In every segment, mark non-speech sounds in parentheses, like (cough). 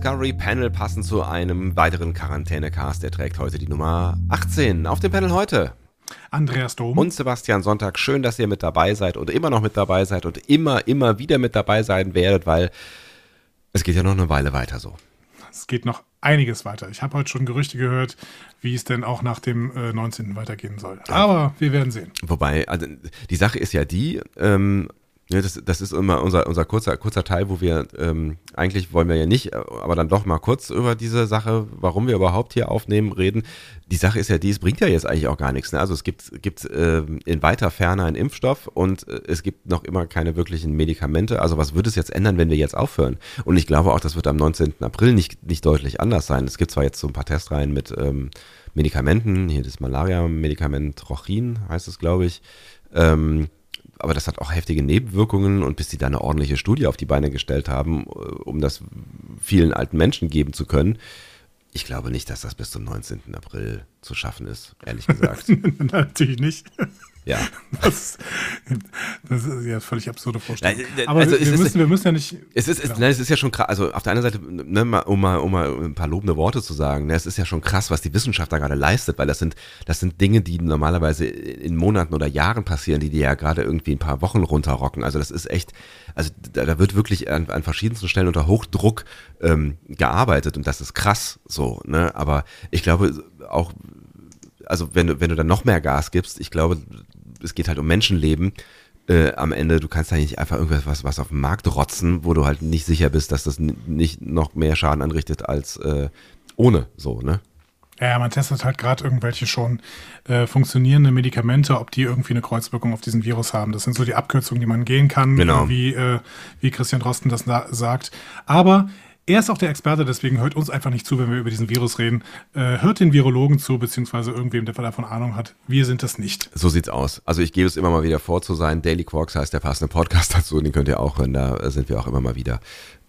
Discovery Panel passend zu einem weiteren Quarantänecast. Der trägt heute die Nummer 18. Auf dem Panel heute Andreas Dom. und Sebastian Sonntag. Schön, dass ihr mit dabei seid und immer noch mit dabei seid und immer, immer wieder mit dabei sein werdet, weil es geht ja noch eine Weile weiter so. es geht noch einiges weiter. Ich habe heute schon Gerüchte gehört, wie es denn auch nach dem äh, 19. weitergehen soll. Aber wir werden sehen. Wobei, also die Sache ist ja die, ähm, ja, das, das ist immer unser, unser kurzer, kurzer Teil, wo wir ähm, eigentlich wollen wir ja nicht, äh, aber dann doch mal kurz über diese Sache, warum wir überhaupt hier aufnehmen, reden. Die Sache ist ja die, es bringt ja jetzt eigentlich auch gar nichts. Ne? Also es gibt, gibt ähm, in weiter Ferne einen Impfstoff und äh, es gibt noch immer keine wirklichen Medikamente. Also was würde es jetzt ändern, wenn wir jetzt aufhören? Und ich glaube auch, das wird am 19. April nicht, nicht deutlich anders sein. Es gibt zwar jetzt so ein paar Testreihen mit ähm, Medikamenten, hier das Malaria-Medikament Rochin heißt es, glaube ich. Ähm, aber das hat auch heftige Nebenwirkungen und bis sie da eine ordentliche Studie auf die Beine gestellt haben, äh, um das vielen alten Menschen geben zu können, ich glaube nicht, dass das bis zum 19. April zu schaffen ist, ehrlich gesagt. (laughs) Natürlich nicht. Ja. (laughs) Das, das ist ja völlig absurde Vorstellung. Nein, Aber also wir, wir, ist- müssen, wir müssen ja nicht. Es ist, Genau. nein, es ist ja schon krass, also auf der einen Seite, ne, mal, um, mal, um mal ein paar lobende Worte zu sagen, ne, es ist ja schon krass, was die Wissenschaft da gerade leistet, weil das sind, das sind Dinge, die normalerweise in Monaten oder Jahren passieren, die die ja gerade irgendwie ein paar Wochen runterrocken. Also das ist echt, also da, da wird wirklich an, an verschiedensten Stellen unter Hochdruck ähm, gearbeitet und das ist krass so, ne? Aber ich glaube auch, also wenn du, wenn du dann noch mehr Gas gibst, ich glaube, es geht halt um Menschenleben. Äh, am Ende, du kannst da nicht einfach irgendwas was, was auf den Markt rotzen, wo du halt nicht sicher bist, dass das nicht noch mehr Schaden anrichtet als äh, ohne so, ne? Ja, man testet halt gerade irgendwelche schon äh, funktionierende Medikamente, ob die irgendwie eine Kreuzwirkung auf diesen Virus haben. Das sind so die Abkürzungen, die man gehen kann, Genau. wie, äh, wie Christian Drosten das sagt. Aber er ist auch der Experte, deswegen hört uns einfach nicht zu, wenn wir über diesen Virus reden. Äh, hört den Virologen zu, beziehungsweise irgendwem, der davon Ahnung hat. Wir sind das nicht. So sieht's aus. Also ich gebe es immer mal wieder vor zu sein. Daily Quarks heißt der passende Podcast (laughs) dazu, den könnt ihr auch hören. Da sind wir auch immer mal wieder,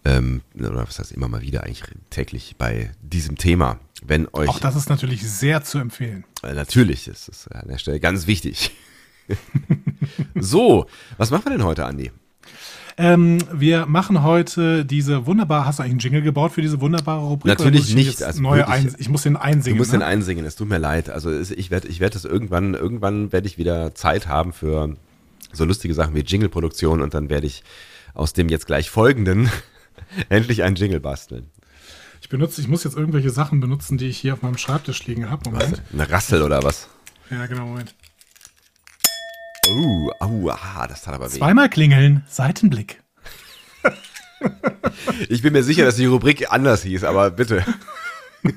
ähm, oder was heißt immer mal wieder, eigentlich täglich bei diesem Thema. Wenn euch Auch das ist natürlich sehr zu empfehlen. Äh, Natürlich, das ist an der Stelle ganz wichtig. (laughs) so, was machen wir denn heute, Andi? Ähm, wir machen heute diese wunderbare, hast du eigentlich einen Jingle gebaut für diese wunderbare Rubrik? Natürlich ich nicht, also Neue ein, ich muss den einsingen. Du musst ne? den einsingen, es tut mir leid. Also ich werde ich werd das irgendwann, irgendwann werde ich wieder Zeit haben für so lustige Sachen wie Jingle-Produktion und dann werde ich aus dem jetzt gleich folgenden (laughs) endlich einen Jingle basteln. Ich benutze, ich muss jetzt irgendwelche Sachen benutzen, die ich hier auf meinem Schreibtisch liegen habe. Eine Rassel oder was? Ja, genau, Moment. Oh, au, ah, das tat aber weh. Zweimal klingeln, Seitenblick. Ich bin mir sicher, dass die Rubrik anders hieß, aber bitte. (laughs)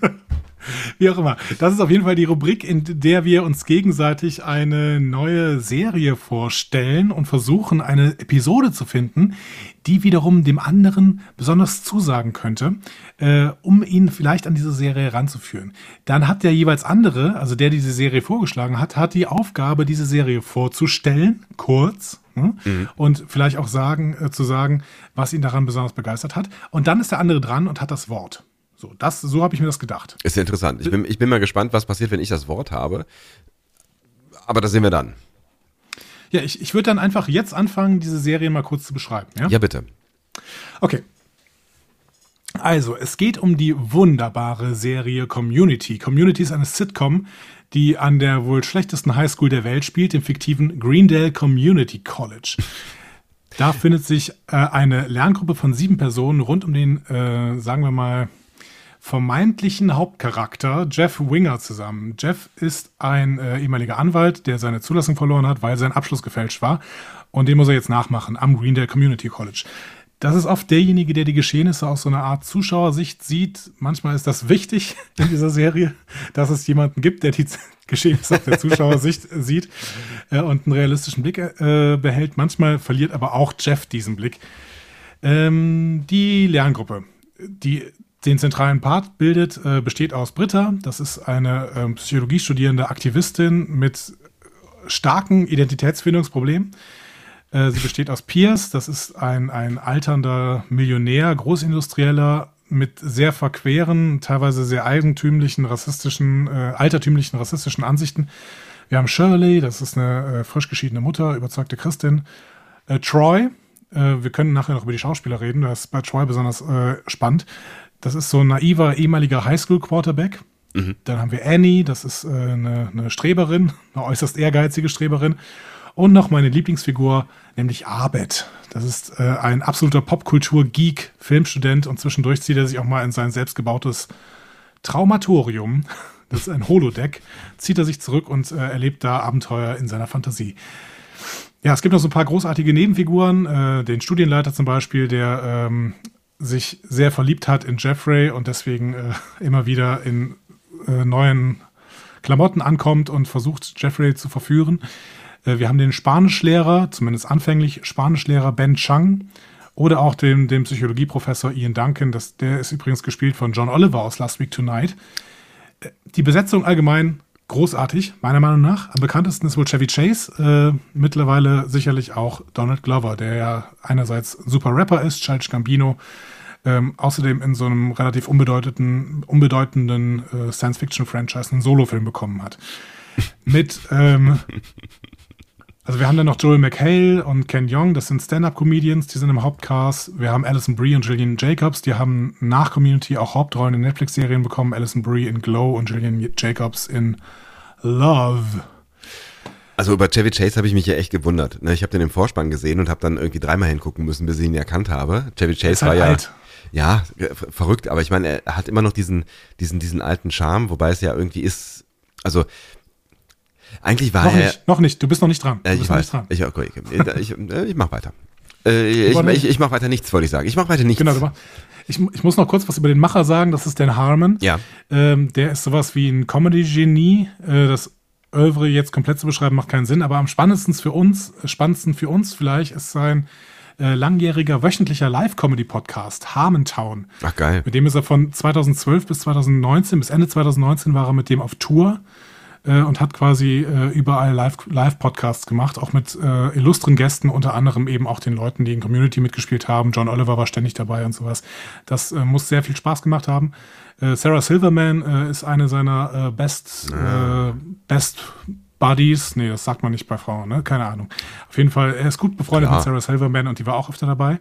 Wie auch immer. Das ist auf jeden Fall die Rubrik, in der wir uns gegenseitig eine neue Serie vorstellen und versuchen, eine Episode zu finden, die wiederum dem anderen besonders zusagen könnte, äh, um ihn vielleicht an diese Serie ranzuführen. Dann hat der jeweils andere, also der diese Serie vorgeschlagen hat, hat die Aufgabe, diese Serie vorzustellen, kurz, ne? und vielleicht auch sagen, äh, zu sagen, was ihn daran besonders begeistert hat. Und dann ist der andere dran und hat das Wort. So, das, so habe ich mir das gedacht. Ist ja interessant. Ich bin, ich bin mal gespannt, was passiert, wenn ich das Wort habe. Aber das sehen wir dann. Ja, ich, ich würde dann einfach jetzt anfangen, diese Serie mal kurz zu beschreiben. Ja? Ja, bitte. Okay. Also, es geht um die wunderbare Serie Community. Community ist eine Sitcom, die an der wohl schlechtesten Highschool der Welt spielt, dem fiktiven Greendale Community College. Da findet sich äh, eine Lerngruppe von sieben Personen rund um den, äh, sagen wir mal, vermeintlichen Hauptcharakter Jeff Winger zusammen. Jeff ist ein äh, ehemaliger Anwalt, der seine Zulassung verloren hat, weil sein Abschluss gefälscht war. Und den muss er jetzt nachmachen am Greendale Community College. Das ist oft derjenige, der die Geschehnisse aus so einer Art Zuschauersicht sieht. Manchmal ist das wichtig (laughs) in dieser Serie, dass es jemanden gibt, der die (laughs) Geschehnisse aus der Zuschauersicht sieht äh, und einen realistischen Blick äh, behält. Manchmal verliert aber auch Jeff diesen Blick. Ähm, die Lerngruppe, die den zentralen Part bildet, äh, besteht aus Britta. Das ist eine äh, Psychologiestudierende Aktivistin mit starken Identitätsfindungsproblemen. Äh, sie besteht aus Piers. Das ist ein, ein alternder Millionär, Großindustrieller mit sehr verqueren, teilweise sehr eigentümlichen, rassistischen, äh, altertümlichen rassistischen Ansichten. Wir haben Shirley, das ist eine äh, frisch geschiedene Mutter, überzeugte Christin. Äh, Troy, wir können nachher noch über die Schauspieler reden, das ist bei Troy besonders spannend. Das ist so ein naiver ehemaliger Highschool-Quarterback. Mhm. Dann haben wir Annie, das ist äh, eine, eine Streberin, eine äußerst ehrgeizige Streberin. Und noch meine Lieblingsfigur, nämlich Abed. Das ist äh, ein absoluter Popkultur-Geek, Filmstudent und zwischendurch zieht er sich auch mal in sein selbstgebautes Traumatorium, das ist ein Holodeck, zieht er sich zurück und äh, erlebt da Abenteuer in seiner Fantasie. Ja, es gibt noch so ein paar großartige Nebenfiguren, äh, den Studienleiter zum Beispiel, der ähm, sich sehr verliebt hat in Jeffrey und deswegen äh, immer wieder in äh, neuen Klamotten ankommt und versucht, Jeffrey zu verführen. Äh, wir haben den Spanischlehrer, zumindest anfänglich Spanischlehrer Ben Chang oder auch den, den Psychologieprofessor Ian Duncan. Das, der ist übrigens gespielt von John Oliver aus Last Week Tonight. Äh, die Besetzung allgemein großartig, meiner Meinung nach. Am bekanntesten ist wohl Chevy Chase, äh, mittlerweile sicherlich auch Donald Glover, der ja einerseits super Rapper ist, Charles Gambino, ähm, außerdem in so einem relativ unbedeutenden, unbedeutenden äh, Science-Fiction-Franchise einen Solofilm bekommen hat. Mit, ähm, (laughs) also wir haben dann noch Joel McHale und Ken Young, das sind Stand-Up-Comedians, die sind im Hauptcast. Wir haben Alison Brie und Gillian Jacobs, die haben nach Community auch Hauptrollen in Netflix-Serien bekommen. Alison Brie in Glow und Gillian Jacobs in Love. Also über Chevy Chase habe ich mich ja echt gewundert. Ne? Ich habe den im Vorspann gesehen und habe dann irgendwie dreimal hingucken müssen, bis ich ihn erkannt habe. Chevy Chase halt war ja alt. ja verrückt, aber ich meine, er hat immer noch diesen diesen diesen alten Charme, wobei es ja irgendwie ist, also eigentlich war noch er. Nicht, noch nicht, du bist noch nicht dran. Äh, ich weiß. Ich, okay, ich, (laughs) äh, ich mach weiter. Äh, ich, ich, ich mach weiter nichts, wollte ich sagen. Ich mach weiter nichts. Genau, ich, ich muss noch kurz was über den Macher sagen. Das ist Dan Harmon. Ja. Ähm, der ist sowas wie ein Comedy-Genie. Äh, das Övre jetzt komplett zu beschreiben macht keinen Sinn. Aber am spannendsten für uns, spannendsten für uns vielleicht ist sein äh, langjähriger wöchentlicher Live-Comedy-Podcast, Harmontown. Ach geil. Mit dem ist er von 2012 bis 2019, bis Ende 2019 war er mit dem auf Tour äh, und hat quasi äh, überall Live-Podcasts Live gemacht, auch mit äh, illustren Gästen, unter anderem eben auch den Leuten, die in Community mitgespielt haben. John Oliver war ständig dabei und sowas. Das äh, muss sehr viel Spaß gemacht haben. Äh, Sarah Silverman äh, ist eine seiner Best, Best Buddies. Nee, das sagt man nicht bei Frauen, ne? Keine Ahnung. Auf jeden Fall, er ist gut befreundet Klar. mit Sarah Silverman und die war auch öfter dabei.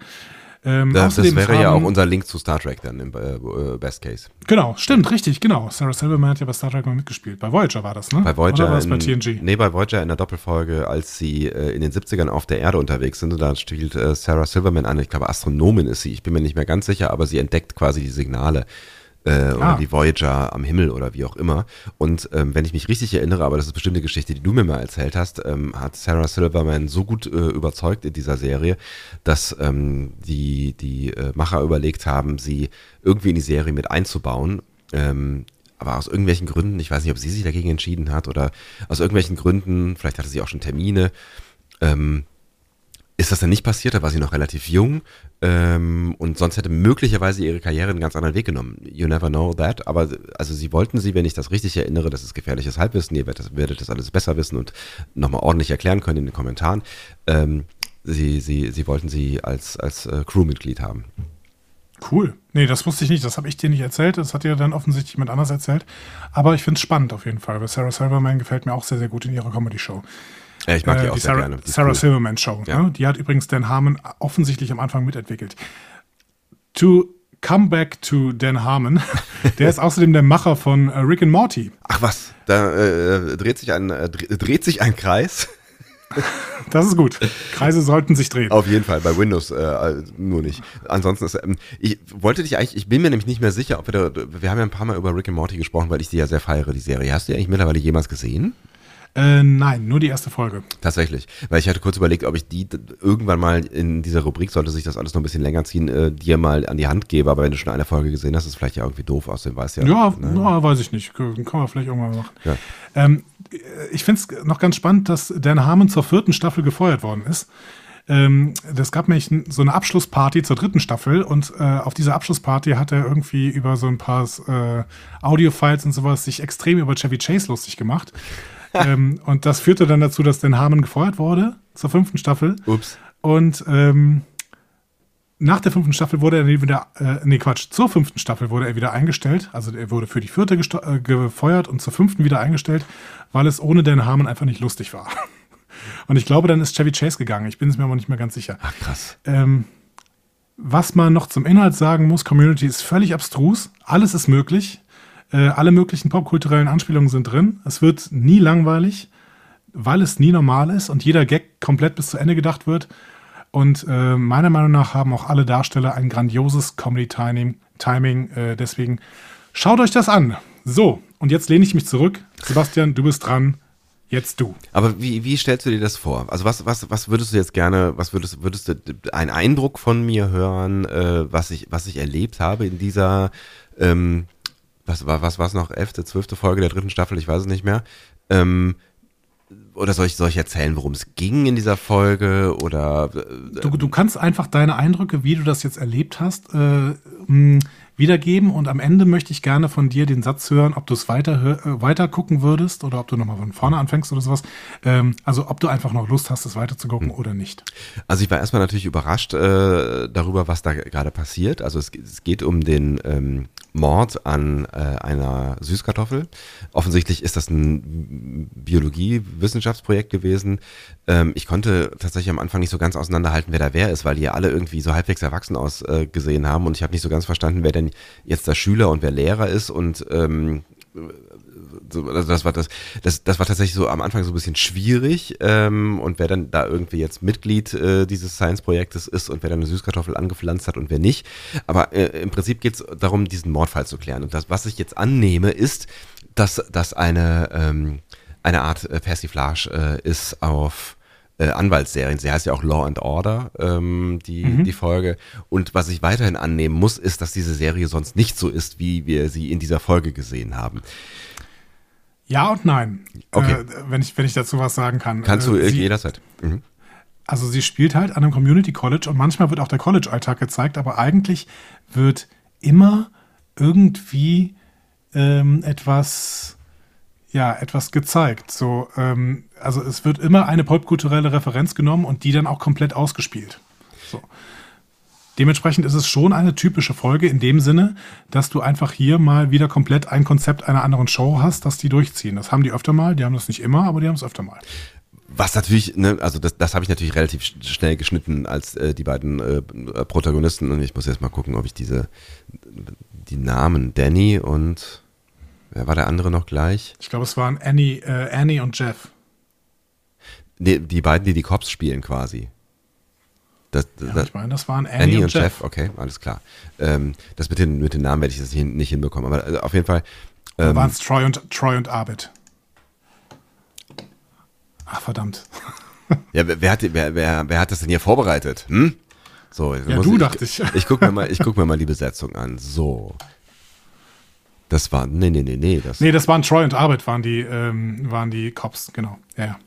Ähm, das, das wäre ja auch unser Link zu Star Trek dann im äh, äh, Best Case. Genau, stimmt, richtig, genau. Sarah Silverman hat ja bei Star Trek mal mitgespielt. Bei Voyager war das, ne? Bei Voyager. Oder war das bei TNG? Nee, bei Voyager in der Doppelfolge, als sie äh, in den 70ern auf der Erde unterwegs sind. Und da spielt äh, Sarah Silverman eine, ich glaube, Astronomin ist sie. Ich bin mir nicht mehr ganz sicher, aber sie entdeckt quasi die Signale äh, ah. oder die Voyager am Himmel oder wie auch immer. Und ähm, wenn ich mich richtig erinnere, aber das ist bestimmt eine Geschichte, die du mir mal erzählt hast, ähm, hat Sarah Silverman so gut äh, überzeugt in dieser Serie, dass ähm, die, die äh, Macher überlegt haben, sie irgendwie in die Serie mit einzubauen. Ähm, aber aus irgendwelchen Gründen, ich weiß nicht, ob sie sich dagegen entschieden hat oder aus irgendwelchen Gründen, vielleicht hatte sie auch schon Termine, ähm, ist das dann nicht passiert, da war sie noch relativ jung ähm, und sonst hätte möglicherweise ihre Karriere einen ganz anderen Weg genommen. You never know that. Aber also sie wollten sie, wenn ich das richtig erinnere, das ist gefährliches Halbwissen, ihr werdet das, werdet das alles besser wissen und nochmal ordentlich erklären können in den Kommentaren. Ähm, sie, sie, sie wollten sie als, als äh, Crewmitglied haben. Cool. Nee, das wusste ich nicht. Das habe ich dir nicht erzählt. Das hat dir dann offensichtlich jemand anders erzählt. Aber ich finde es spannend auf jeden Fall, weil Sarah Silverman gefällt mir auch sehr, sehr gut in ihrer Comedy-Show. Ja, ich mag die äh, auch die sehr Sarah, gerne. Die Sarah cool. Silverman Show. Ja. Ne? Die hat übrigens Dan Harmon offensichtlich am Anfang mitentwickelt. To come back to Dan Harmon, (laughs) der ist außerdem der Macher von äh, Rick and Morty. Ach was, da äh, dreht, sich ein, äh, dreht sich ein Kreis. (laughs) Das ist gut. Kreise sollten sich drehen. Auf jeden Fall, bei Windows äh, nur nicht. Ansonsten ist, ähm, ich wollte dich eigentlich, ich bin mir nämlich nicht mehr sicher, ob wir da, wir haben ja ein paar Mal über Rick and Morty gesprochen, weil ich die ja sehr feiere, die Serie. Hast du die eigentlich mittlerweile jemals gesehen? Äh, nein, nur die erste Folge. Tatsächlich. Weil ich hatte kurz überlegt, ob ich die irgendwann mal in dieser Rubrik, sollte sich das alles noch ein bisschen länger ziehen, äh, dir mal an die Hand gebe. Aber wenn du schon eine Folge gesehen hast, ist es vielleicht ja irgendwie doof aussehen, weißt ja. Ja, ne? ja weiß ich nicht. Kann man vielleicht irgendwann machen. Ja. Ähm, ich finde es noch ganz spannend, dass Dan Harmon zur vierten Staffel gefeuert worden ist. Ähm, das gab nämlich so eine Abschlussparty zur dritten Staffel und äh, auf dieser Abschlussparty hat er irgendwie über so ein paar äh, Audio-Files und sowas sich extrem über Chevy Chase lustig gemacht. (laughs) ähm, und das führte dann dazu, dass Dan Harmon gefeuert wurde zur fünften Staffel. Ups. Und ähm, nach der fünften Staffel wurde er wieder, äh, nee Quatsch, zur fünften Staffel wurde er wieder eingestellt. Also er wurde für die vierte äh, gefeuert und zur fünften wieder eingestellt, weil es ohne Dan Harmon einfach nicht lustig war. (laughs) Und ich glaube, dann ist Chevy Chase gegangen. Ich bin es mir aber nicht mehr ganz sicher. Ach, krass. Ähm, was man noch zum Inhalt sagen muss, Community ist völlig abstrus. Alles ist möglich. Äh, alle möglichen popkulturellen Anspielungen sind drin. Es wird nie langweilig, weil es nie normal ist und jeder Gag komplett bis zu Ende gedacht wird. Und äh, meiner Meinung nach haben auch alle Darsteller ein grandioses Comedy-Timing. Timing, äh, deswegen schaut euch das an. So, und jetzt lehne ich mich zurück. Sebastian, du bist dran. Jetzt du. Aber wie, wie stellst du dir das vor? Also was, was, was würdest du jetzt gerne, was würdest, würdest du einen Eindruck von mir hören, äh, was ich, was ich erlebt habe in dieser, ähm, was war, was war es noch, elfte, zwölfte Folge der dritten Staffel, ich weiß es nicht mehr. Ähm, oder soll ich, soll ich erzählen, worum es ging in dieser Folge? Oder äh, du, du kannst einfach deine Eindrücke, wie du das jetzt erlebt hast, äh, wiedergeben. Und am Ende möchte ich gerne von dir den Satz hören, ob du es weiter, äh, weiter gucken würdest oder ob du nochmal von vorne anfängst oder sowas. Ähm, also ob du einfach noch Lust hast, es weiter zu gucken hm. oder nicht. Also ich war erstmal natürlich überrascht äh, darüber, was da gerade passiert. Also es, es geht um den ähm, Mord an äh, einer Süßkartoffel. Offensichtlich ist das ein Biologie-Wissenschaftsprojekt gewesen. Ähm, ich konnte tatsächlich am Anfang nicht so ganz auseinanderhalten, wer da wer ist, weil die ja alle irgendwie so halbwegs erwachsen ausgesehen haben und ich habe nicht so ganz verstanden, wer denn jetzt der Schüler und wer Lehrer ist und ähm, so, also das war das, das, das war tatsächlich so am Anfang so ein bisschen schwierig ähm, und wer dann da irgendwie jetzt Mitglied äh, dieses Science-Projektes ist und wer dann eine Süßkartoffel angepflanzt hat und wer nicht. Aber äh, im Prinzip geht es darum, diesen Mordfall zu klären. Und das, was ich jetzt annehme, ist, dass das eine, ähm, eine Art äh, Persiflage äh, ist auf äh, Anwaltsserien. Sie heißt ja auch Law and Order, ähm, die, mhm. die Folge. Und was ich weiterhin annehmen muss, ist, dass diese Serie sonst nicht so ist, wie wir sie in dieser Folge gesehen haben. Ja und nein. Okay. Äh, wenn, ich, wenn ich dazu was sagen kann. Kannst du äh, sie, jederzeit. Mhm. Also sie spielt halt an einem Community College und manchmal wird auch der College-Alltag gezeigt, aber eigentlich wird immer irgendwie ähm, etwas, ja, etwas gezeigt. So, ähm, also es wird immer eine popkulturelle Referenz genommen und die dann auch komplett ausgespielt. So. Dementsprechend ist es schon eine typische Folge in dem Sinne, dass du einfach hier mal wieder komplett ein Konzept einer anderen Show hast, dass die durchziehen. Das haben die öfter mal, die haben das nicht immer, aber die haben es öfter mal. Was natürlich, ne, also das, das habe ich natürlich relativ schnell geschnitten als äh, die beiden äh, Protagonisten und ich muss jetzt mal gucken, ob ich diese die Namen Danny und wer war der andere noch gleich? Ich glaube, es waren Annie, äh, Annie und Jeff. Nee, die beiden, die die Cops spielen quasi. Das, ja, das, ich meine, das waren Annie, Annie und, und Jeff. Jeff. Okay, alles klar. Ähm, das mit den, mit den Namen werde ich das nicht hinbekommen. Aber also auf jeden Fall. Ähm, waren es Troy und, Troy und Arbit. Ach, verdammt. ja, wer hat, wer, wer, wer hat das denn hier vorbereitet? Hm? So, ja, du, ich, dachte ich. Ich gucke mir, mal, guck mir mal die Besetzung an. So. Das war, nee, nee, nee, nee. Das nee, das waren Troy und Arbit, waren die, ähm, waren die Cops, genau. Ja, ja.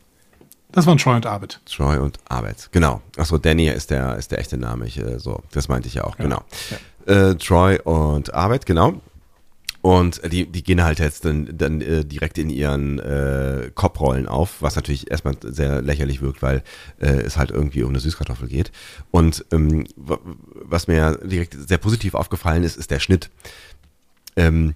Das waren Troy und Arbeit. Troy und Arbeit, genau. Achso, Danny ist der, ist der echte Name. Ich, äh, so, das meinte ich ja auch, ja. genau. Ja. Äh, Troy und Arbeit, genau. Und die, die gehen halt jetzt dann, dann äh, direkt in ihren äh, Kopfrollen auf, was natürlich erstmal sehr lächerlich wirkt, weil äh, es halt irgendwie um eine Süßkartoffel geht. Und ähm, was mir direkt sehr positiv aufgefallen ist, ist der Schnitt. Ähm,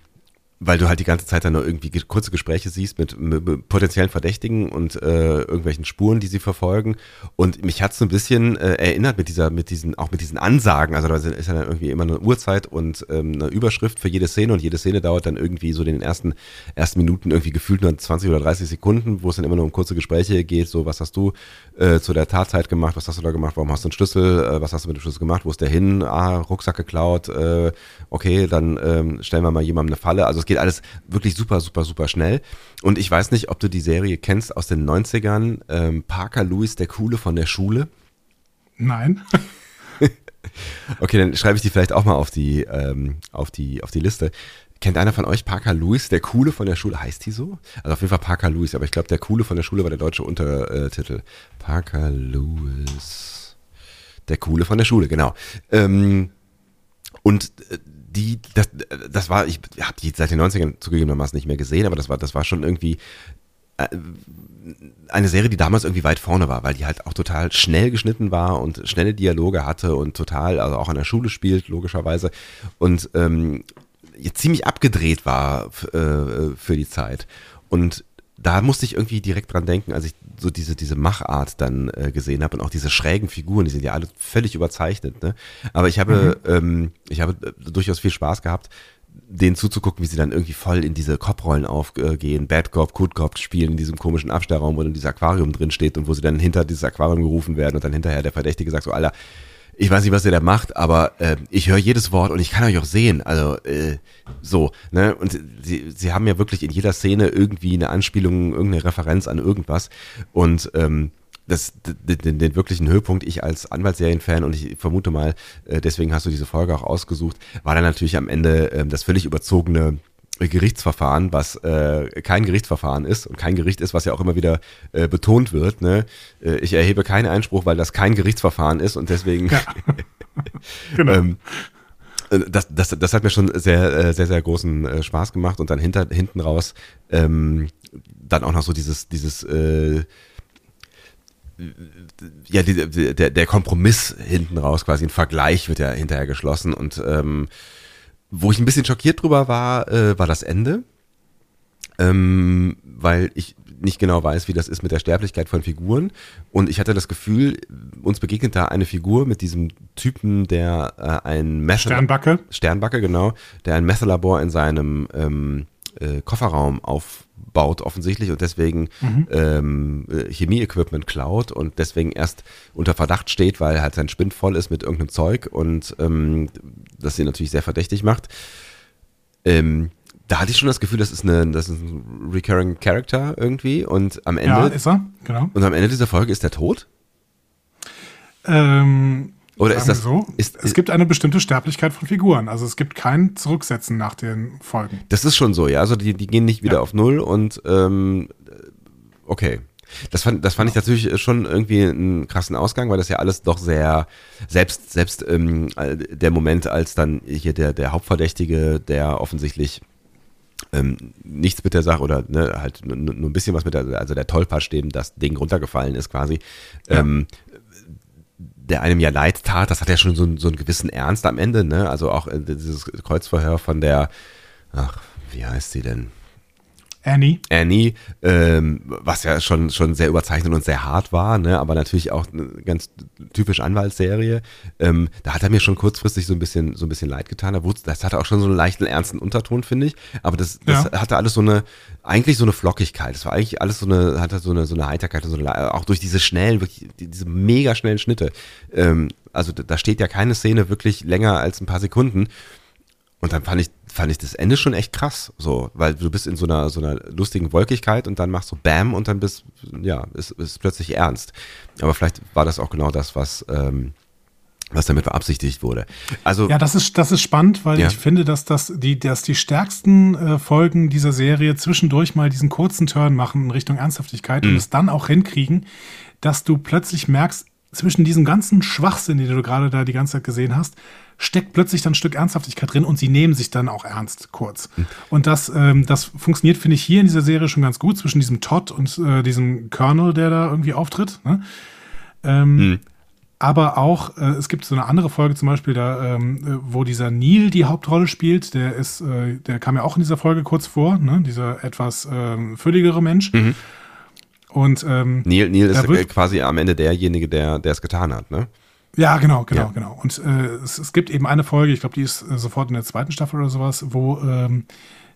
weil du halt die ganze Zeit dann nur irgendwie kurze Gespräche siehst mit, mit potenziellen Verdächtigen und äh, irgendwelchen Spuren, die sie verfolgen. Und mich hat so ein bisschen äh, erinnert mit dieser, mit diesen, auch mit diesen Ansagen. Also da ist ja dann irgendwie immer eine Uhrzeit und ähm, eine Überschrift für jede Szene und jede Szene dauert dann irgendwie so den ersten, ersten Minuten irgendwie gefühlt nur 20 oder 30 Sekunden, wo es dann immer nur um kurze Gespräche geht. So, was hast du äh, zu der Tatzeit gemacht? Was hast du da gemacht? Warum hast du einen Schlüssel? Äh, was hast du mit dem Schlüssel gemacht? Wo ist der hin? Ah, Rucksack geklaut. Äh, okay, dann ähm, stellen wir mal jemandem eine Falle. Also es geht alles wirklich super, super, super schnell. Und ich weiß nicht, ob du die Serie kennst aus den 90ern. Ähm, Parker Lewis, der Coole von der Schule. Nein. (laughs) okay, dann schreibe ich die vielleicht auch mal auf die, ähm, auf die, auf die Liste. Kennt einer von euch Parker Lewis, der Coole von der Schule? Heißt die so? Also auf jeden Fall Parker Lewis, aber ich glaube, der Coole von der Schule war der deutsche Untertitel. Parker Lewis. Der Coole von der Schule, genau. Ähm, und äh, die, das, das war, ich habe die seit den 90ern zugegebenermaßen nicht mehr gesehen, aber das war, das war schon irgendwie äh, eine Serie, die damals irgendwie weit vorne war, weil die halt auch total schnell geschnitten war und schnelle Dialoge hatte und total, also auch an der Schule spielt, logischerweise. Und ähm, ziemlich abgedreht war äh, für die Zeit. Und da musste ich irgendwie direkt dran denken, als ich so diese, diese Machart dann äh, gesehen habe und auch diese schrägen Figuren, die sind ja alle völlig überzeichnet. Ne? Aber ich habe, mhm. ähm, ich habe äh, durchaus viel Spaß gehabt, denen zuzugucken, wie sie dann irgendwie voll in diese Cop-Rollen aufgehen, Bad Cop, Good Cop spielen in diesem komischen Abstellraum, wo dann dieses Aquarium drin steht und wo sie dann hinter dieses Aquarium gerufen werden und dann hinterher der Verdächtige sagt so, Alter, ich weiß nicht, was ihr da macht, aber äh, ich höre jedes Wort und ich kann euch auch sehen. Also äh, so, ne? Und sie, sie haben ja wirklich in jeder Szene irgendwie eine Anspielung, irgendeine Referenz an irgendwas. Und ähm, das, den, den wirklichen Höhepunkt, ich als Anwaltsserienfan und ich vermute mal, äh, deswegen hast du diese Folge auch ausgesucht, war dann natürlich am Ende äh, das völlig überzogene Gerichtsverfahren, was äh, kein Gerichtsverfahren ist und kein Gericht ist, was ja auch immer wieder äh, betont wird. Ne? Äh, ich erhebe keinen Einspruch, weil das kein Gerichtsverfahren ist und deswegen. Ja. (laughs) genau. ähm, äh, das, das, das hat mir schon sehr, äh, sehr, sehr großen äh, Spaß gemacht und dann hinter, hinten raus ähm, dann auch noch so dieses, dieses äh, ja, die, der, der Kompromiss hinten raus, quasi ein Vergleich wird ja hinterher geschlossen und ähm, wo ich ein bisschen schockiert drüber war, äh, war das Ende. Ähm, weil ich nicht genau weiß, wie das ist mit der Sterblichkeit von Figuren. Und ich hatte das Gefühl, uns begegnet da eine Figur mit diesem Typen, der äh, ein Messer. Sternbacke. Sternbacke, genau. Der ein Messerlabor in seinem ähm, äh, Kofferraum aufbaut offensichtlich und deswegen mhm. ähm, äh, Chemie-Equipment klaut und deswegen erst unter Verdacht steht, weil halt sein Spind voll ist mit irgendeinem Zeug und ähm, das ihn natürlich sehr verdächtig macht. Ähm, da hatte ich schon das Gefühl, das ist, eine, das ist ein recurring Character irgendwie und am Ende. Ja, ist er, genau. Und am Ende dieser Folge ist er tot? Ähm, oder ist das so? Ist, es gibt eine bestimmte Sterblichkeit von Figuren. Also es gibt kein Zurücksetzen nach den Folgen. Das ist schon so, ja. Also die, die gehen nicht wieder ja. auf Null und ähm, okay. Das fand, das fand ich natürlich schon irgendwie einen krassen Ausgang, weil das ja alles doch sehr, selbst, selbst ähm, der Moment, als dann hier der, der Hauptverdächtige, der offensichtlich ähm, nichts mit der Sache oder ne, halt nur, nur ein bisschen was mit der, also der Tollpatsch, dem das Ding runtergefallen ist quasi, ja. ähm, der einem ja leid tat, das hat ja schon so, so einen gewissen Ernst am Ende, ne? Also auch äh, dieses Kreuzverhör von der, ach, wie heißt sie denn? Annie. Annie, ähm, was ja schon, schon sehr überzeichnet und sehr hart war, ne? aber natürlich auch eine ganz typisch Anwaltsserie. Ähm, da hat er mir schon kurzfristig so ein bisschen, so ein bisschen leid getan. Das hatte auch schon so einen leichten, ernsten Unterton, finde ich. Aber das, das ja. hatte alles so eine, eigentlich so eine Flockigkeit. Das war eigentlich alles so eine, hatte so eine, so eine Heiterkeit und so eine, auch durch diese schnellen, wirklich, diese mega schnellen Schnitte. Ähm, also da steht ja keine Szene wirklich länger als ein paar Sekunden. Und dann fand ich, fand ich das Ende schon echt krass, so, weil du bist in so einer, so einer lustigen Wolkigkeit und dann machst du Bam und dann bist, ja, ist, ist plötzlich ernst. Aber vielleicht war das auch genau das, was, ähm, was damit beabsichtigt wurde. Also ja, das ist das ist spannend, weil ja. ich finde, dass das die dass die stärksten äh, Folgen dieser Serie zwischendurch mal diesen kurzen Turn machen in Richtung Ernsthaftigkeit mhm. und es dann auch hinkriegen, dass du plötzlich merkst zwischen diesem ganzen Schwachsinn, den du gerade da die ganze Zeit gesehen hast, steckt plötzlich dann ein Stück Ernsthaftigkeit drin und sie nehmen sich dann auch ernst kurz. Und das, ähm, das funktioniert, finde ich, hier in dieser Serie schon ganz gut zwischen diesem Todd und äh, diesem Colonel, der da irgendwie auftritt. Ne? Ähm, mhm. Aber auch, äh, es gibt so eine andere Folge zum Beispiel, da, ähm, äh, wo dieser Neil die Hauptrolle spielt. Der ist, äh, der kam ja auch in dieser Folge kurz vor, ne? dieser etwas ähm, fülligere Mensch. Mhm. Und ähm, Neil, Neil ist quasi am Ende derjenige, der, der es getan hat, ne? Ja, genau, genau, ja. genau. Und äh, es, es, gibt eben eine Folge, ich glaube, die ist äh, sofort in der zweiten Staffel oder sowas, wo ähm,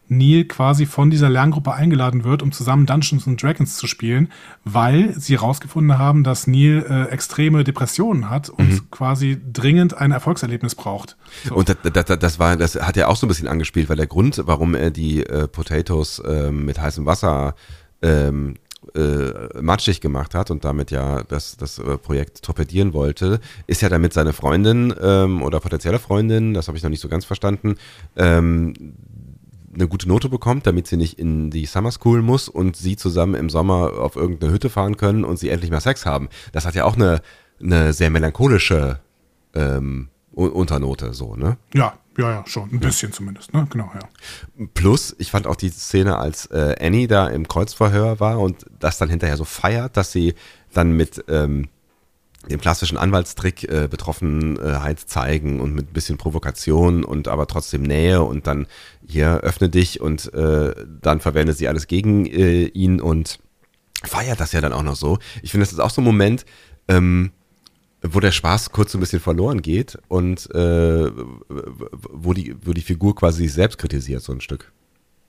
Neil quasi von dieser Lerngruppe eingeladen wird, um zusammen Dungeons and Dragons zu spielen, weil sie herausgefunden haben, dass Neil äh, extreme Depressionen hat und mhm. quasi dringend ein Erfolgserlebnis braucht. So. Und das, das, das, war, das hat er auch so ein bisschen angespielt, weil der Grund, warum er die äh, Potatoes äh, mit heißem Wasser ähm, äh, matschig gemacht hat und damit ja das, das äh, Projekt torpedieren wollte, ist ja damit seine Freundin ähm, oder potenzielle Freundin, das habe ich noch nicht so ganz verstanden, ähm, eine gute Note bekommt, damit sie nicht in die Summer School muss und sie zusammen im Sommer auf irgendeine Hütte fahren können und sie endlich mal Sex haben. Das hat ja auch eine eine sehr melancholische ähm, Unternote, so, ne? Ja, ja, ja, schon. Ein bisschen zumindest, ne? Genau, ja. Plus, ich fand auch die Szene, als äh, Annie da im Kreuzverhör war und das dann hinterher so feiert, dass sie dann mit ähm, dem klassischen Anwaltstrick äh, Betroffenheit zeigen und mit ein bisschen Provokation und aber trotzdem Nähe und dann hier öffne dich und äh, dann verwendet sie alles gegen äh, ihn und feiert das ja dann auch noch so. Ich finde, das ist auch so ein Moment, ähm, wo der Spaß kurz so ein bisschen verloren geht und äh, wo, die, wo die Figur quasi sich selbst kritisiert, so ein Stück.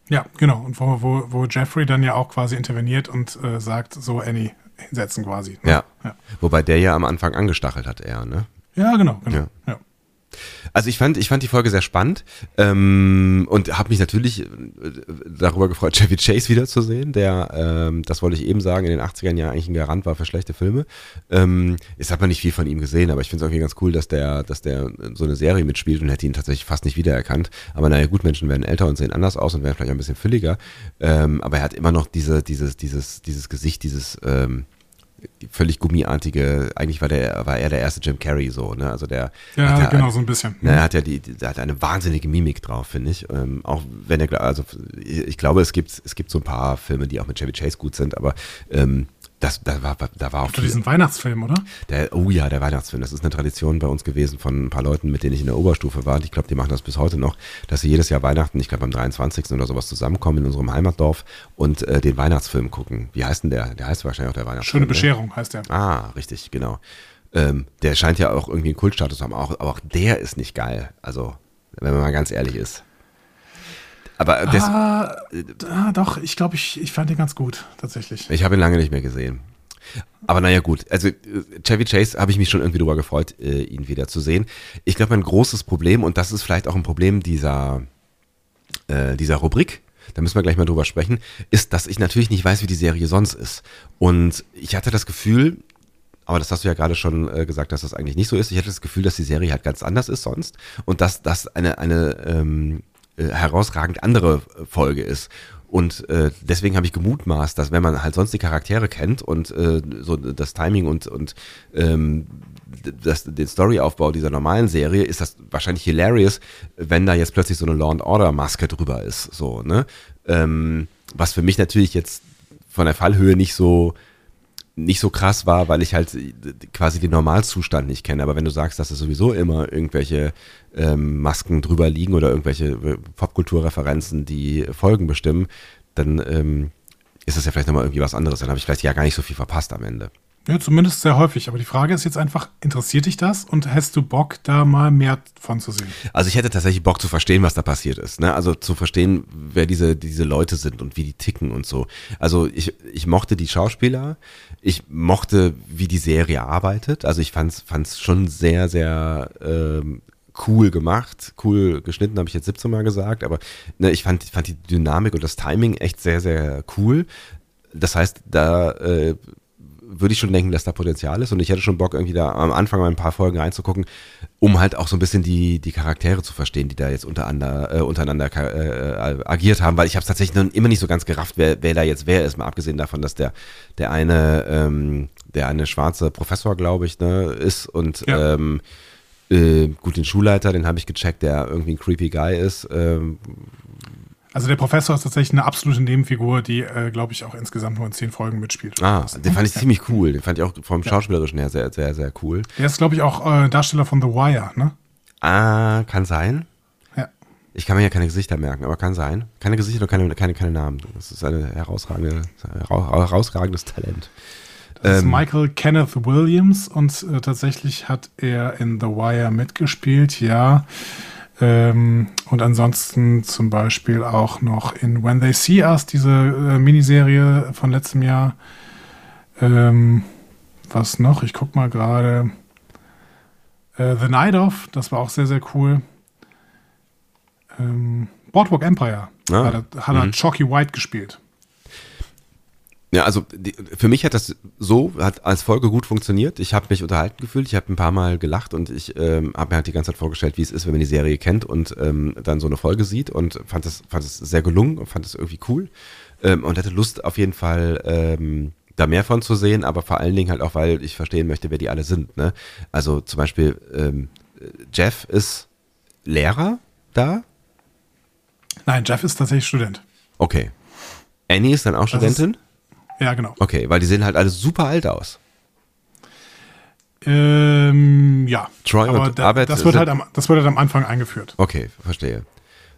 Ja, genau. Und wo, wo, wo Jeffrey dann ja auch quasi interveniert und äh, sagt, so Annie, hinsetzen quasi. Ne? Ja. ja. Wobei der ja am Anfang angestachelt hat, er, ne? Ja, genau, genau. Ja. ja. Also ich fand, ich fand die Folge sehr spannend ähm, und habe mich natürlich äh, darüber gefreut, (laughs) Chevy Chase wiederzusehen, der, ähm, das wollte ich eben sagen, in den 80ern ja eigentlich ein Garant war für schlechte Filme. Ähm, jetzt hat man nicht viel von ihm gesehen, aber ich finde es irgendwie ganz cool, dass der, dass der so eine Serie mitspielt und hätte ihn tatsächlich fast nicht wiedererkannt. Aber naja, gut, Menschen werden älter und sehen anders aus und werden vielleicht ein bisschen fülliger. Ähm, aber er hat immer noch diese, dieses, dieses, dieses Gesicht, dieses ähm, völlig gummiartige, eigentlich war der, war er der erste Jim Carrey so, ne? Also der. Ja, ja genau, so ein bisschen. Ne, er hat ja die, der hat eine wahnsinnige Mimik drauf, finde ich. Ähm, auch wenn er, also ich glaube, es gibt, es gibt so ein paar Filme, die auch mit Chevy Chase gut sind, aber ähm, das, da war, da war auch. Viel, diesen Weihnachtsfilm, oder? Der, oh ja, der Weihnachtsfilm. Das ist eine Tradition bei uns gewesen von ein paar Leuten, mit denen ich in der Oberstufe war. Ich glaube, die machen das bis heute noch, dass sie jedes Jahr Weihnachten, ich glaube am 23. oder sowas zusammenkommen in unserem Heimatdorf und äh, den Weihnachtsfilm gucken. Wie heißt denn der? Der heißt wahrscheinlich auch der Weihnachtsfilm. Schöne ne? Bescherung ne? heißt der. Ah, richtig, genau. Ähm, der scheint ja auch irgendwie einen Kultstatus zu haben. Auch, aber auch der ist nicht geil. Also, wenn man mal ganz ehrlich ist. Aber das, ah, ah, doch, ich glaube, ich, ich fand ihn ganz gut, tatsächlich. Ich habe ihn lange nicht mehr gesehen. Aber naja, gut. Also Chevy Chase habe ich mich schon irgendwie darüber gefreut, äh, ihn wieder zu sehen. Ich glaube, ein großes Problem, und das ist vielleicht auch ein Problem dieser, äh, dieser Rubrik, da müssen wir gleich mal drüber sprechen, ist, dass ich natürlich nicht weiß, wie die Serie sonst ist. Und ich hatte das Gefühl, aber das hast du ja gerade schon äh, gesagt, dass das eigentlich nicht so ist. Ich hatte das Gefühl, dass die Serie halt ganz anders ist sonst und dass das eine, eine ähm, äh, herausragend andere Folge ist. Und äh, deswegen habe ich gemutmaßt, dass wenn man halt sonst die Charaktere kennt und äh, so das Timing und, und ähm, das, den Storyaufbau dieser normalen Serie, ist das wahrscheinlich hilarious, wenn da jetzt plötzlich so eine Law and Order Maske drüber ist. So, ne? Ähm, was für mich natürlich jetzt von der Fallhöhe nicht so nicht so krass war, weil ich halt quasi den Normalzustand nicht kenne. Aber wenn du sagst, dass es sowieso immer irgendwelche ähm, Masken drüber liegen oder irgendwelche äh, Popkulturreferenzen, die Folgen bestimmen, dann ähm, ist das ja vielleicht nochmal irgendwie was anderes. Dann habe ich vielleicht ja gar nicht so viel verpasst am Ende. Ja, zumindest sehr häufig. Aber die Frage ist jetzt einfach, interessiert dich das und hast du Bock, da mal mehr von zu sehen? Also ich hätte tatsächlich Bock zu verstehen, was da passiert ist. Ne? Also zu verstehen, wer diese, diese Leute sind und wie die ticken und so. Also ich, ich mochte die Schauspieler. Ich mochte, wie die Serie arbeitet. Also ich fand es schon sehr, sehr ähm, cool gemacht, cool geschnitten, habe ich jetzt 17 Mal gesagt, aber ne, ich fand, fand die Dynamik und das Timing echt sehr, sehr cool. Das heißt, da äh, würde ich schon denken, dass da Potenzial ist und ich hätte schon Bock, irgendwie da am Anfang mal ein paar Folgen reinzugucken, um halt auch so ein bisschen die, die Charaktere zu verstehen, die da jetzt untereinander, äh, untereinander äh, agiert haben, weil ich habe es tatsächlich noch immer nicht so ganz gerafft, wer, wer da jetzt wer ist, mal abgesehen davon, dass der, der eine, ähm, der eine schwarze Professor, glaube ich, ne, ist und ja. ähm, äh, gut, den Schulleiter, den habe ich gecheckt, der irgendwie ein creepy Guy ist. Ähm, also der Professor ist tatsächlich eine absolute Nebenfigur, die, äh, glaube ich, auch insgesamt nur in zehn Folgen mitspielt. Ah, den fand ich ziemlich cool. Den fand ich auch vom Schauspielerischen her sehr, sehr, sehr cool. Der ist, glaube ich, auch äh, Darsteller von The Wire, ne? Ah, kann sein. Ja. Ich kann mir ja keine Gesichter merken, aber kann sein. Keine Gesichter und keine, keine, keine Namen. Das ist ein herausragende, herausragendes Talent. Das ähm, ist Michael Kenneth Williams und äh, tatsächlich hat er in The Wire mitgespielt, ja. Ähm, und ansonsten zum Beispiel auch noch in When They See Us, diese äh, Miniserie von letztem Jahr. Ähm, was noch? Ich guck mal gerade. Äh, The Night Of, das war auch sehr, sehr cool. Ähm, Boardwalk Empire ah, hat, er, hat mhm. Chalky White gespielt. Ja, also die, für mich hat das so, hat als Folge gut funktioniert. Ich habe mich unterhalten gefühlt, ich habe ein paar Mal gelacht und ich ähm, habe mir halt die ganze Zeit vorgestellt, wie es ist, wenn man die Serie kennt und ähm, dann so eine Folge sieht und fand es fand es sehr gelungen und fand es irgendwie cool ähm, und hatte Lust auf jeden Fall ähm, da mehr von zu sehen, aber vor allen Dingen halt auch, weil ich verstehen möchte, wer die alle sind. Ne? Also zum Beispiel ähm, Jeff ist Lehrer da. Nein, Jeff ist tatsächlich Student. Okay. Annie ist dann auch Studentin? Ja, genau. Okay, weil die sehen halt alle super alt aus. Ähm, ja. Troy aber und da, Arbeit das, wird halt am, das wird halt am Anfang eingeführt. Okay, verstehe.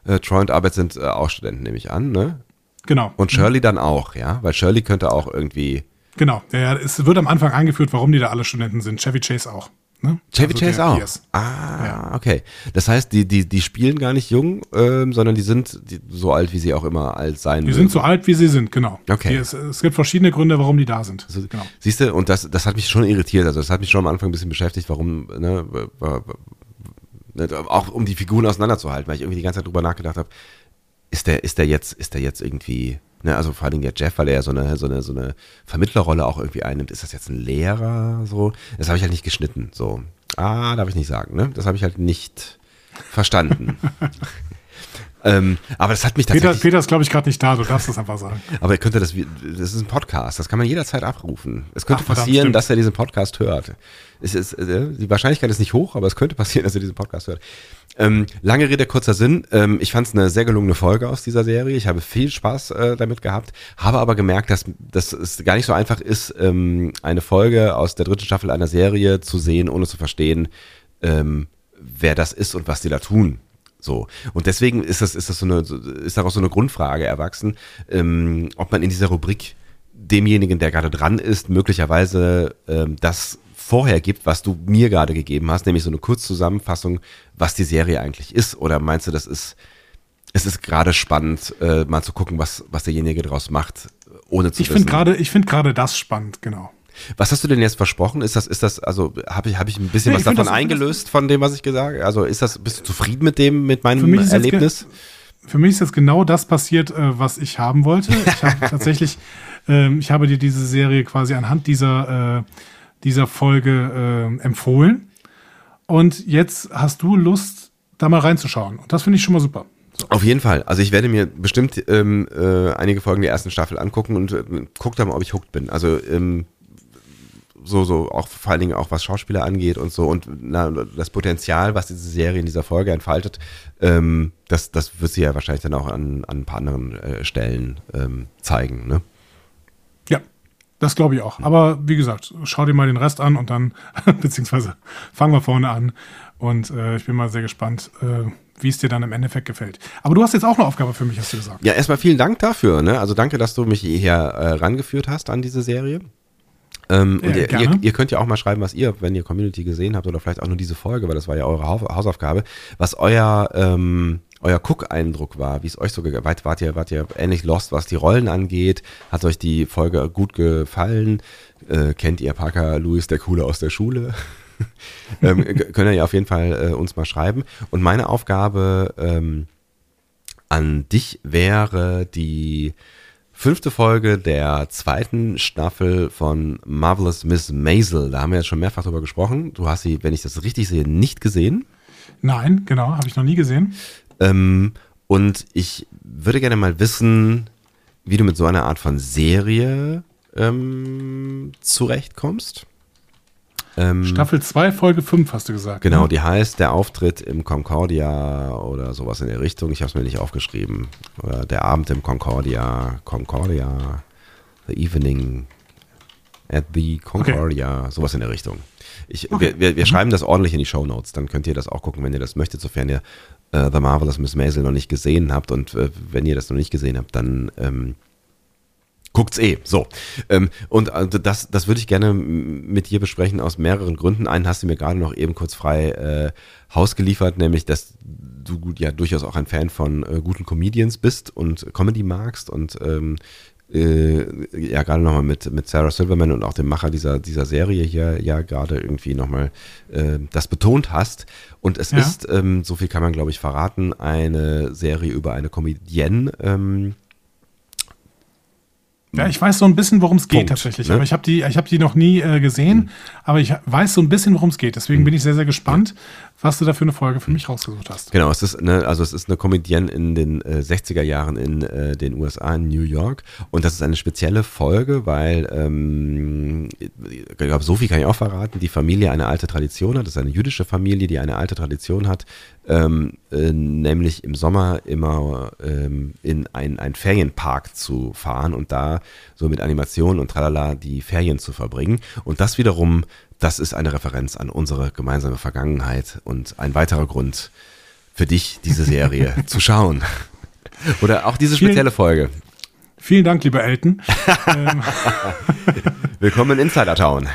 Äh, Troy und Arbeit sind äh, auch Studenten, nehme ich an, ne? Genau. Und Shirley dann auch, ja? Weil Shirley könnte auch irgendwie. Genau. Ja, es wird am Anfang eingeführt, warum die da alle Studenten sind. Chevy Chase auch. Ne? Chevy Also Chase auch. Pierce. Ah, Ja. okay. Das heißt, die, die, die spielen gar nicht jung, ähm, sondern die sind die, so alt, wie sie auch immer alt sein Die mögen. sind so alt, wie sie sind, genau. Okay. Die, es, es gibt verschiedene Gründe, warum die da sind. Also, genau. Siehst du, und das, das hat mich schon irritiert. Also das hat mich schon am Anfang ein bisschen beschäftigt, warum, ne, w- auch um die Figuren auseinanderzuhalten, weil ich irgendwie die ganze Zeit drüber nachgedacht habe, ist der, ist der jetzt, ist der jetzt irgendwie, ne, also vor allen Dingen der Jeff, weil er ja so eine, so eine, so eine Vermittlerrolle auch irgendwie einnimmt, ist das jetzt ein Lehrer, so? Das habe ich halt nicht geschnitten, so. Ah, darf ich nicht sagen, ne? Das habe ich halt nicht verstanden. (laughs) ähm, aber das hat mich Peter, tatsächlich Peter ist, glaube ich, gerade nicht da. Du darfst das einfach sagen. aber ihr könnte das, wie- das ist ein Podcast, das kann man jederzeit abrufen. Es könnte Ach, verdammt, passieren, stimmt. dass er diesen Podcast hört. Es ist, äh, die Wahrscheinlichkeit ist nicht hoch, aber es könnte passieren, dass er diesen Podcast hört. Ähm, lange Rede, kurzer Sinn. Ähm, ich fand es eine sehr gelungene Folge aus dieser Serie. Ich habe viel Spaß äh, damit gehabt, habe aber gemerkt, dass, dass es gar nicht so einfach ist, ähm, eine Folge aus der dritten Staffel einer Serie zu sehen, ohne zu verstehen, ähm, wer das ist und was die da tun. So. Und deswegen ist das, ist das so eine, ist daraus so eine Grundfrage erwachsen, ähm, ob man in dieser Rubrik demjenigen, der gerade dran ist, möglicherweise ähm, das vorher gibt, was du mir gerade gegeben hast, nämlich so eine Kurzzusammenfassung, was die Serie eigentlich ist. Oder meinst du, das ist, es ist gerade spannend, äh, mal zu gucken, was, was derjenige daraus macht, ohne zu Ich wissen. finde gerade, ich finde gerade das spannend, genau. Was hast du denn jetzt versprochen? Ist das, ist das, also habe ich, habe ich ein bisschen Nee, was davon das- eingelöst von dem, was ich gesagt habe? Also ist das, bist du zufrieden mit dem, mit meinem Für Erlebnis? Für mich ist jetzt genau das passiert, äh, was ich haben wollte. Ich habe (laughs) tatsächlich, ähm, ich habe dir diese Serie quasi anhand dieser, äh, dieser Folge äh, empfohlen. Und jetzt hast du Lust, da mal reinzuschauen. Und das finde ich schon mal super. So. Auf jeden Fall. Also ich werde mir bestimmt ähm, äh, einige Folgen der ersten Staffel angucken und äh, guck dann mal, ob ich hooked bin. Also ähm, so, so auch vor allen Dingen auch was Schauspieler angeht und so und na, das Potenzial, was diese Serie in dieser Folge entfaltet, ähm, das, das wird sie ja wahrscheinlich dann auch an, an ein paar anderen äh, Stellen ähm, zeigen. Ne? Ja, das glaube ich auch. Aber wie gesagt, schau dir mal den Rest an und dann, (laughs) beziehungsweise fangen wir vorne an. Und äh, ich bin mal sehr gespannt, äh, wie es dir dann im Endeffekt gefällt. Aber du hast jetzt auch eine Aufgabe für mich, hast du gesagt. Ja, erstmal vielen Dank dafür. Ne? Also danke, dass du mich hierher äh, rangeführt hast an diese Serie. Ähm, Ja, und ihr, ihr, ihr könnt ja auch mal schreiben, was ihr, wenn ihr Community gesehen habt oder vielleicht auch nur diese Folge, weil das war ja eure Hau- Hausaufgabe, was euer ähm, euer Cook-Eindruck war, wie es euch so ge- weit wart ihr wart ihr ähnlich lost, was die Rollen angeht, hat euch die Folge gut gefallen, äh, kennt ihr Parker Lewis der Coole aus der Schule? (laughs) ähm, könnt ihr ja auf jeden Fall äh, uns mal schreiben. Und meine Aufgabe ähm, an dich wäre die fünfte Folge der zweiten Staffel von Marvelous Miss Maisel. Da haben wir jetzt schon mehrfach drüber gesprochen. Du hast sie, wenn ich das richtig sehe, nicht gesehen. Nein, genau, habe ich noch nie gesehen. Ähm, und ich würde gerne mal wissen, wie du mit so einer Art von Serie ähm, zurechtkommst. Ähm, Staffel 2, Folge 5, hast du gesagt. Genau, ne? die heißt der Auftritt im Concordia oder sowas in der Richtung. Ich habe es mir nicht aufgeschrieben. Oder der Abend im Concordia, Concordia, The Evening at the Concordia, sowas in der Richtung. Ich, Wir, wir, wir schreiben das ordentlich in die Show Notes, dann könnt ihr das auch gucken, wenn ihr das möchtet, sofern ihr äh, The Marvelous Miss Maisel noch nicht gesehen habt. Und äh, wenn ihr das noch nicht gesehen habt, dann ähm, Guckt's eh, so. Ähm, und also das, das würde ich gerne mit dir besprechen aus mehreren Gründen. Einen hast du mir gerade noch eben kurz frei äh, Haus geliefert, nämlich, dass du ja durchaus auch ein Fan von äh, guten Comedians bist und Comedy magst und ähm, äh, ja gerade nochmal mit, mit Sarah Silverman und auch dem Macher dieser, dieser Serie hier ja gerade irgendwie nochmal äh, das betont hast. Und es Ja. ist, ähm, so viel kann man glaube ich verraten, eine Serie über eine Comedienne, ähm, Ja, ich weiß so ein bisschen, worum es geht Punkt, tatsächlich. ne? Aber ich habe die, ich hab die noch nie äh, gesehen, aber ich weiß so ein bisschen, worum es geht. Deswegen bin ich sehr, sehr gespannt, was du da für eine Folge für mich rausgesucht hast. Genau, es ist eine, also es ist eine Comedienne in den äh, 60er Jahren in äh, den USA, in New York. Und das ist eine spezielle Folge, weil, ähm, ich glaube, so viel kann ich auch verraten, die Familie eine alte Tradition hat. Das ist eine jüdische Familie, die eine alte Tradition hat, ähm, äh, nämlich im Sommer immer ähm, in ein, ein Ferienpark zu fahren und da so mit Animationen und tralala die Ferien zu verbringen. Und das wiederum, das ist eine Referenz an unsere gemeinsame Vergangenheit und ein weiterer Grund für dich, diese Serie (laughs) zu schauen. Oder auch diese spezielle Folge. Vielen Dank, lieber Elton. (laughs) ähm, Willkommen in Insider Town.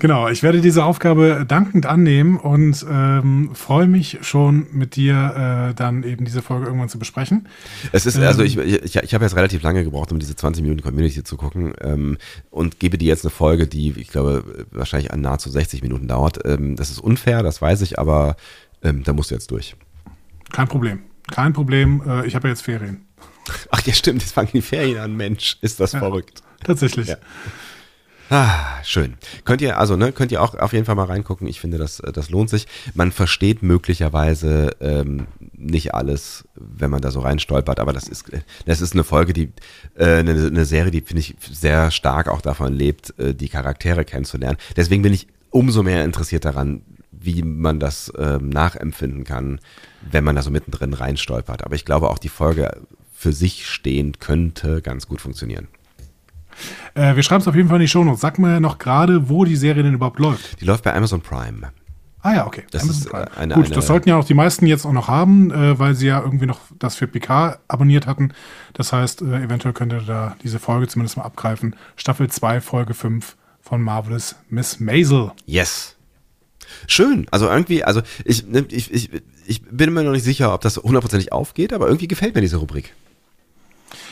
Genau, ich werde diese Aufgabe dankend annehmen und ähm, freue mich schon mit dir äh, dann eben diese Folge irgendwann zu besprechen. Es ist, also ich, ich, ich habe jetzt relativ lange gebraucht, um diese 20 Minuten Community zu gucken ähm, und gebe dir jetzt eine Folge, die, ich glaube, wahrscheinlich an nahezu 60 Minuten dauert. Ähm, das ist unfair, das weiß ich, aber ähm, da musst du jetzt durch. Kein Problem. Kein Problem. Äh, ich habe ja jetzt Ferien. Ach ja, stimmt, jetzt fangen die Ferien an, Mensch, ist das verrückt. Tatsächlich. Ja. Ah, schön. Könnt ihr, also, ne, könnt ihr auch auf jeden Fall mal reingucken. Ich finde, das, das lohnt sich. Man versteht möglicherweise ähm, nicht alles, wenn man da so reinstolpert, aber das ist, das ist eine Folge, die, äh, eine, eine Serie, die, finde ich, sehr stark auch davon lebt, äh, die Charaktere kennenzulernen. Deswegen bin ich umso mehr interessiert daran, wie man das ähm, nachempfinden kann, wenn man da so mittendrin reinstolpert. Aber ich glaube auch, die Folge für sich stehend könnte ganz gut funktionieren. Äh, wir schreiben es auf jeden Fall in die Shownotes. Sag mir noch gerade, wo die Serie denn überhaupt läuft. Die läuft bei Amazon Prime. Ah ja, okay. Das Amazon ist, Prime. äh, eine- Gut, eine- das sollten ja auch die meisten jetzt auch noch haben, äh, weil sie ja irgendwie noch das für PK abonniert hatten. Das heißt, äh, eventuell könnt ihr da diese Folge zumindest mal abgreifen. Staffel 2, Folge 5 von Marvelous Miss Maisel. Yes. Schön. Also irgendwie, also ich, ne, ich, ich, ich bin mir noch nicht sicher, ob das hundertprozentig aufgeht, aber irgendwie gefällt mir diese Rubrik.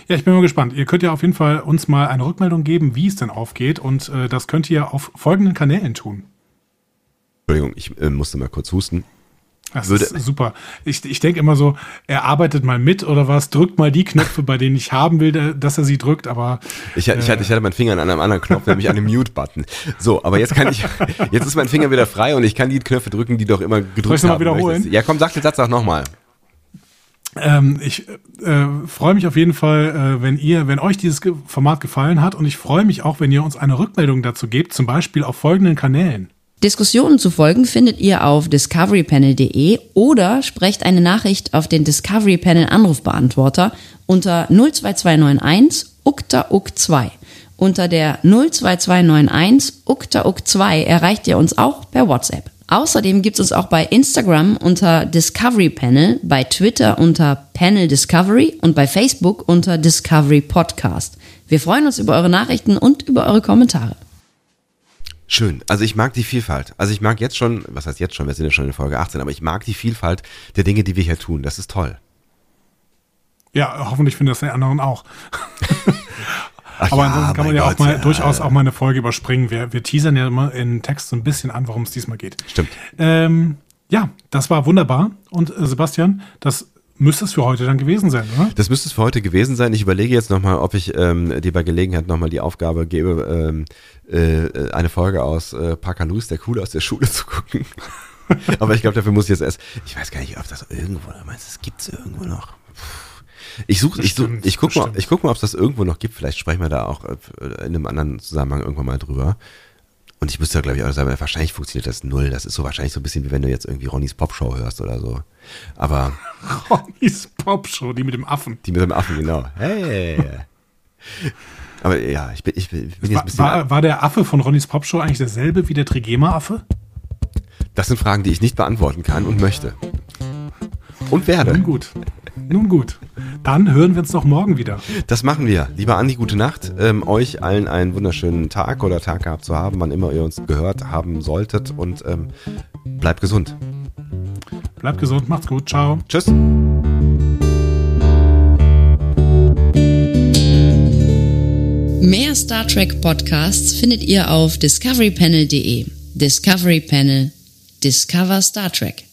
Ja, ich bin mal gespannt. Ihr könnt ja auf jeden Fall uns mal eine Rückmeldung geben, wie es denn aufgeht. Und äh, das könnt ihr auf folgenden Kanälen tun. Entschuldigung, ich äh, musste mal kurz husten. Das Würde- ist super. Ich, ich denke immer so, er arbeitet mal mit oder was, drückt mal die Knöpfe, bei denen ich haben will, äh, dass er sie drückt, aber Ich, ich, hatte, ich hatte meinen Finger an einem anderen Knopf, nämlich an dem Mute-Button. So, aber jetzt kann ich, jetzt ist mein Finger wieder frei und ich kann die Knöpfe drücken, die doch immer gedrückt Soll ich's noch mal haben wiederholen? Ja, komm, sag den Satz auch nochmal. Ähm, ich äh, freue mich auf jeden Fall, äh, wenn ihr, wenn euch dieses Ge- Format gefallen hat und ich freue mich auch, wenn ihr uns eine Rückmeldung dazu gebt, zum Beispiel auf folgenden Kanälen. Diskussionen zu folgen findet ihr auf discoverypanel.de oder sprecht eine Nachricht auf den Discovery Panel Anrufbeantworter unter 02291 ukta uk 2. Unter der 02291 ukta uk 2 erreicht ihr uns auch per WhatsApp. Außerdem gibt es uns auch bei Instagram unter Discovery Panel, bei Twitter unter Panel Discovery und bei Facebook unter Discovery Podcast. Wir freuen uns über eure Nachrichten und über eure Kommentare. Schön. Also ich mag die Vielfalt. Also ich mag jetzt schon, was heißt jetzt schon, wir sind ja schon in Folge 18, aber ich mag die Vielfalt der Dinge, die wir hier tun. Das ist toll. Ja, hoffentlich finden das die anderen auch. (laughs) Ach Aber ja, ansonsten kann man ja auch Gott, mal ja. durchaus auch mal eine Folge überspringen. Wir, wir teasern ja immer in Text so ein bisschen an, worum es diesmal geht. Stimmt. Ähm, ja, das war wunderbar. Und äh, Sebastian, das müsste es für heute dann gewesen sein, oder? Das müsste es für heute gewesen sein. Ich überlege jetzt nochmal, ob ich ähm, dir bei Gelegenheit nochmal die Aufgabe gebe, ähm, äh, eine Folge aus äh, Parker Lewis, der Coole aus der Schule zu gucken. (laughs) Aber ich glaube, dafür muss ich jetzt erst. Ich weiß gar nicht, ob das irgendwo meinst, das gibt's irgendwo noch. Puh. Ich suche, ich, such, ich guck mal, ich guck mal, ob es das irgendwo noch gibt. Vielleicht sprechen wir da auch äh, in einem anderen Zusammenhang irgendwann mal drüber. Und ich müsste, glaube ich, auch sagen, wahrscheinlich funktioniert das null. Das ist so wahrscheinlich so ein bisschen wie wenn du jetzt irgendwie Ronnys Popshow hörst oder so. Aber (laughs) Ronnys Popshow, die mit dem Affen. die mit dem Affen, genau. Hey. (laughs) Aber ja, ich bin, ich bin, jetzt ein War, bisschen. war, war der Affe von Ronnys Popshow eigentlich derselbe wie der Trigema-Affe? Das sind Fragen, die ich nicht beantworten kann und möchte. Und werde. Nun gut. Nun gut. Dann hören wir uns doch morgen wieder. Das machen wir. Lieber Andi, gute Nacht. Ähm, euch allen einen wunderschönen Tag oder Tag gehabt zu haben, wann immer ihr uns gehört haben solltet. Und ähm, bleibt gesund. Bleibt gesund, macht's gut, ciao. Tschüss. Mehr Star Trek Podcasts findet ihr auf discoverypanel.de. Discovery Panel. Discover Star Trek.